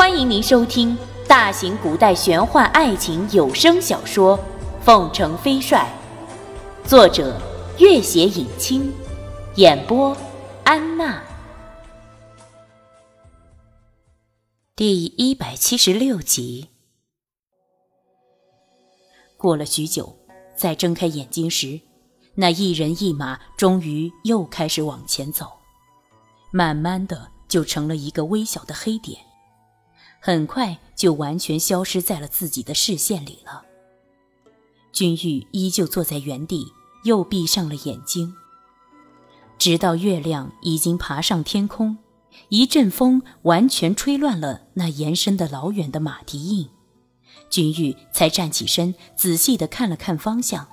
欢迎您收听大型古代玄幻爱情有声小说《凤城飞帅》，作者：月写影清，演播：安娜。第一百七十六集。过了许久，在睁开眼睛时，那一人一马终于又开始往前走，慢慢的就成了一个微小的黑点。很快就完全消失在了自己的视线里了。君玉依旧坐在原地，又闭上了眼睛。直到月亮已经爬上天空，一阵风完全吹乱了那延伸的老远的马蹄印，君玉才站起身，仔细地看了看方向。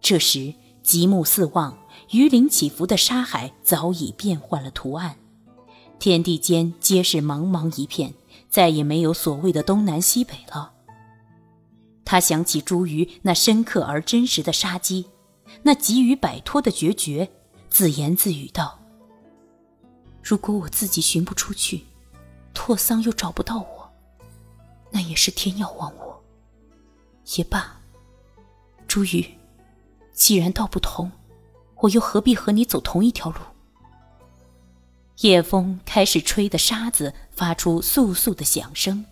这时极目四望，鱼鳞起伏的沙海早已变换了图案，天地间皆是茫茫一片。再也没有所谓的东南西北了。他想起朱鱼那深刻而真实的杀机，那急于摆脱的决绝，自言自语道：“如果我自己寻不出去，拓桑又找不到我，那也是天要亡我。也罢，朱鱼，既然道不同，我又何必和你走同一条路？”夜风开始吹的沙子发出簌簌的响声，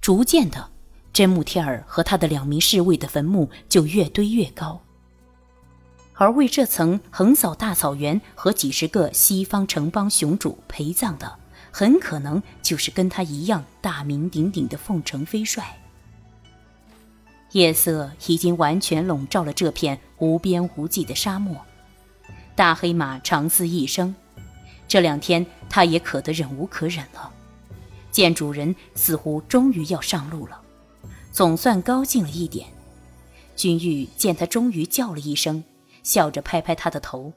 逐渐的，真木天儿和他的两名侍卫的坟墓就越堆越高。而为这层横扫大草原和几十个西方城邦雄主陪葬的，很可能就是跟他一样大名鼎鼎的凤城飞帅。夜色已经完全笼罩了这片无边无际的沙漠，大黑马长嘶一声。这两天，他也渴得忍无可忍了。见主人似乎终于要上路了，总算高兴了一点。君玉见他终于叫了一声，笑着拍拍他的头：“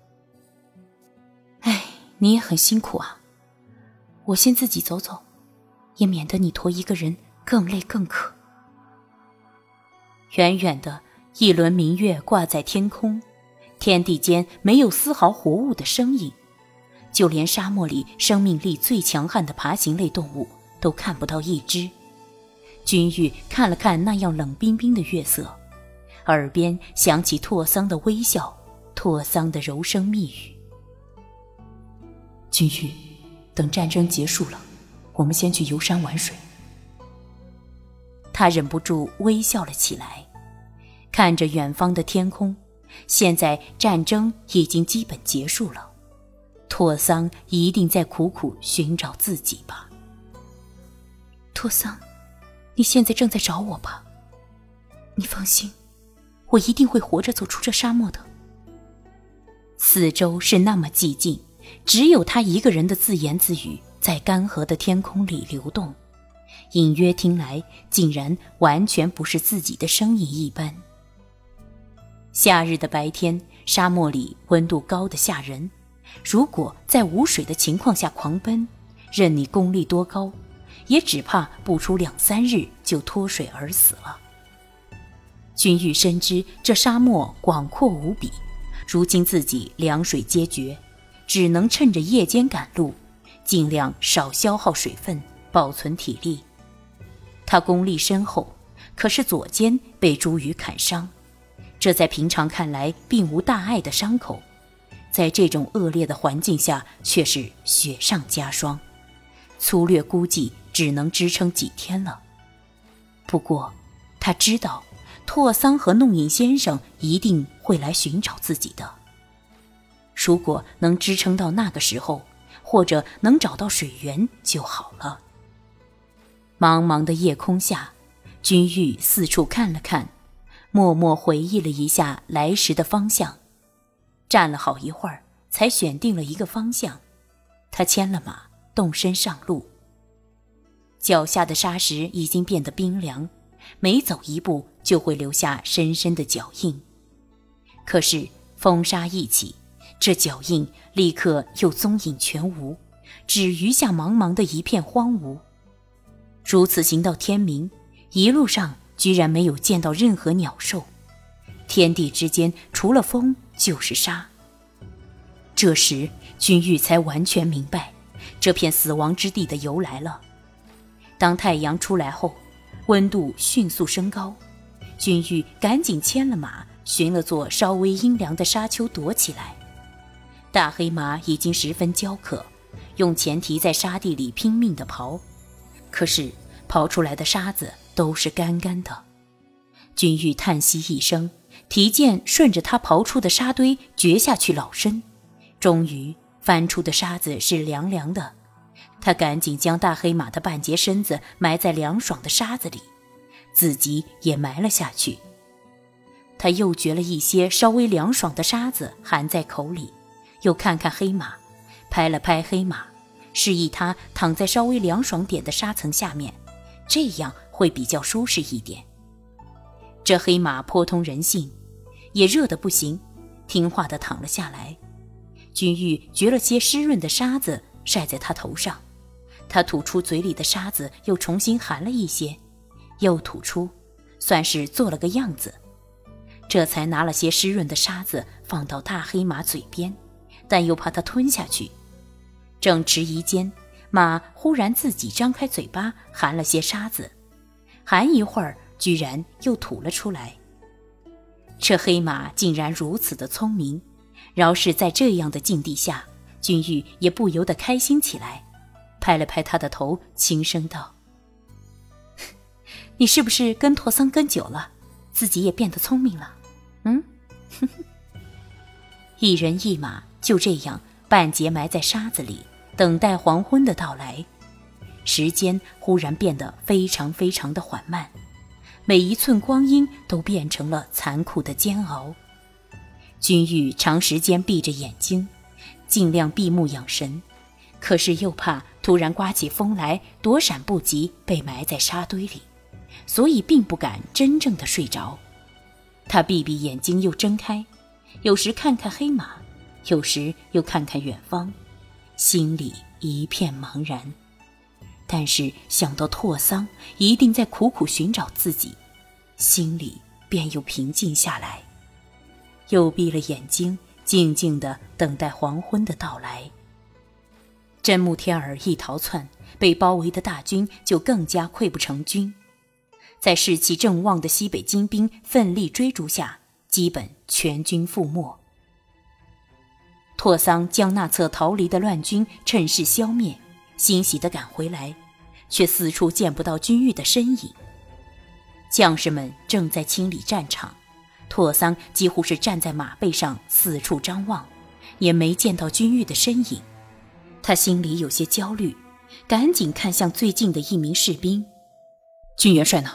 哎，你也很辛苦啊。我先自己走走，也免得你驮一个人更累更渴。”远远的一轮明月挂在天空，天地间没有丝毫活物的声音。就连沙漠里生命力最强悍的爬行类动物都看不到一只。君玉看了看那样冷冰冰的月色，耳边响起拓桑的微笑，拓桑的柔声蜜语：“君玉，等战争结束了，我们先去游山玩水。”他忍不住微笑了起来，看着远方的天空。现在战争已经基本结束了。拓桑一定在苦苦寻找自己吧。拓桑，你现在正在找我吧？你放心，我一定会活着走出这沙漠的。四周是那么寂静，只有他一个人的自言自语在干涸的天空里流动，隐约听来竟然完全不是自己的声音一般。夏日的白天，沙漠里温度高的吓人。如果在无水的情况下狂奔，任你功力多高，也只怕不出两三日就脱水而死了。君玉深知这沙漠广阔无比，如今自己凉水皆绝，只能趁着夜间赶路，尽量少消耗水分，保存体力。他功力深厚，可是左肩被茱萸砍伤，这在平常看来并无大碍的伤口。在这种恶劣的环境下，却是雪上加霜。粗略估计，只能支撑几天了。不过，他知道，拓桑和弄影先生一定会来寻找自己的。如果能支撑到那个时候，或者能找到水源就好了。茫茫的夜空下，君玉四处看了看，默默回忆了一下来时的方向。站了好一会儿，才选定了一个方向。他牵了马，动身上路。脚下的沙石已经变得冰凉，每走一步就会留下深深的脚印。可是风沙一起，这脚印立刻又踪影全无，只余下茫茫的一片荒芜。如此行到天明，一路上居然没有见到任何鸟兽。天地之间，除了风。就是沙。这时，君玉才完全明白这片死亡之地的由来了。当太阳出来后，温度迅速升高，君玉赶紧牵了马，寻了座稍微阴凉的沙丘躲起来。大黑马已经十分焦渴，用前蹄在沙地里拼命地刨，可是刨出来的沙子都是干干的。君玉叹息一声，提剑顺着他刨出的沙堆掘下去老深，终于翻出的沙子是凉凉的。他赶紧将大黑马的半截身子埋在凉爽的沙子里，自己也埋了下去。他又掘了一些稍微凉爽的沙子含在口里，又看看黑马，拍了拍黑马，示意他躺在稍微凉爽点的沙层下面，这样会比较舒适一点。这黑马颇通人性，也热得不行，听话的躺了下来。君玉掘了些湿润的沙子晒在他头上。他吐出嘴里的沙子，又重新含了一些，又吐出，算是做了个样子。这才拿了些湿润的沙子放到大黑马嘴边，但又怕它吞下去。正迟疑间，马忽然自己张开嘴巴含了些沙子，含一会儿，居然又吐了出来。这黑马竟然如此的聪明，饶是在这样的境地下，君玉也不由得开心起来。拍了拍他的头，轻声道：“你是不是跟拓桑跟久了，自己也变得聪明了？”嗯，一人一马就这样半截埋在沙子里，等待黄昏的到来。时间忽然变得非常非常的缓慢，每一寸光阴都变成了残酷的煎熬。君玉长时间闭着眼睛，尽量闭目养神，可是又怕。突然刮起风来，躲闪不及，被埋在沙堆里，所以并不敢真正的睡着。他闭闭眼睛又睁开，有时看看黑马，有时又看看远方，心里一片茫然。但是想到拓桑一定在苦苦寻找自己，心里便又平静下来，又闭了眼睛，静静的等待黄昏的到来。真木天儿一逃窜，被包围的大军就更加溃不成军。在士气正旺的西北金兵奋力追逐下，基本全军覆没。拓桑将那侧逃离的乱军趁势消灭，欣喜地赶回来，却四处见不到军玉的身影。将士们正在清理战场，拓桑几乎是站在马背上四处张望，也没见到军玉的身影。他心里有些焦虑，赶紧看向最近的一名士兵：“军元帅呢？”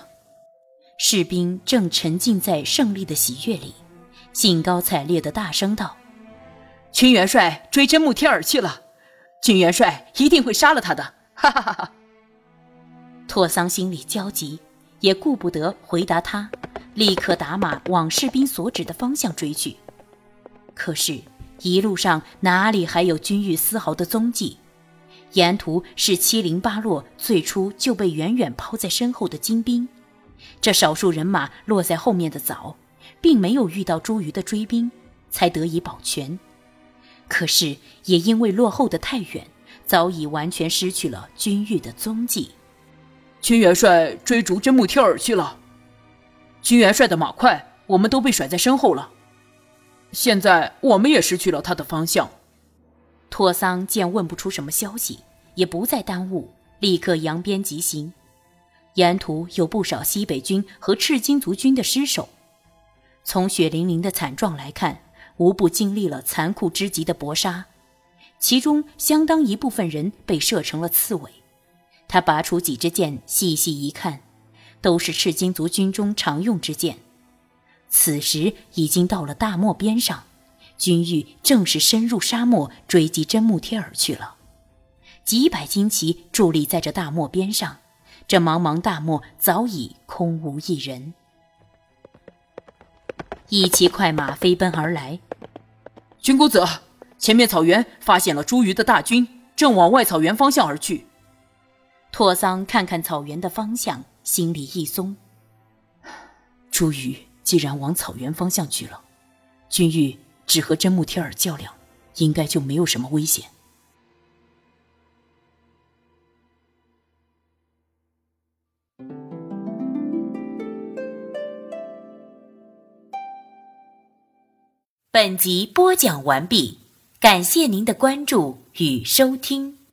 士兵正沉浸在胜利的喜悦里，兴高采烈地大声道：“军元帅追真木天儿去了，军元帅一定会杀了他的！”哈哈哈哈！拓桑心里焦急，也顾不得回答他，立刻打马往士兵所指的方向追去。可是。一路上哪里还有君玉丝毫的踪迹？沿途是七零八落，最初就被远远抛在身后的金兵。这少数人马落在后面的早，并没有遇到朱瑜的追兵，才得以保全。可是也因为落后的太远，早已完全失去了君玉的踪迹。军元帅追逐真木天儿去了。军元帅的马快，我们都被甩在身后了。现在我们也失去了他的方向。托桑见问不出什么消息，也不再耽误，立刻扬鞭疾行。沿途有不少西北军和赤金族军的尸首。从血淋淋的惨状来看，无不经历了残酷之极的搏杀，其中相当一部分人被射成了刺猬。他拔出几支箭，细细一看，都是赤金族军中常用之箭。此时已经到了大漠边上，军玉正是深入沙漠追击真木贴尔去了。几百旌旗伫立在这大漠边上，这茫茫大漠早已空无一人。一骑快马飞奔而来，军公子，前面草原发现了朱瑜的大军，正往外草原方向而去。托桑看看草原的方向，心里一松。朱宇既然往草原方向去了，君玉只和真木天儿较量，应该就没有什么危险。本集播讲完毕，感谢您的关注与收听。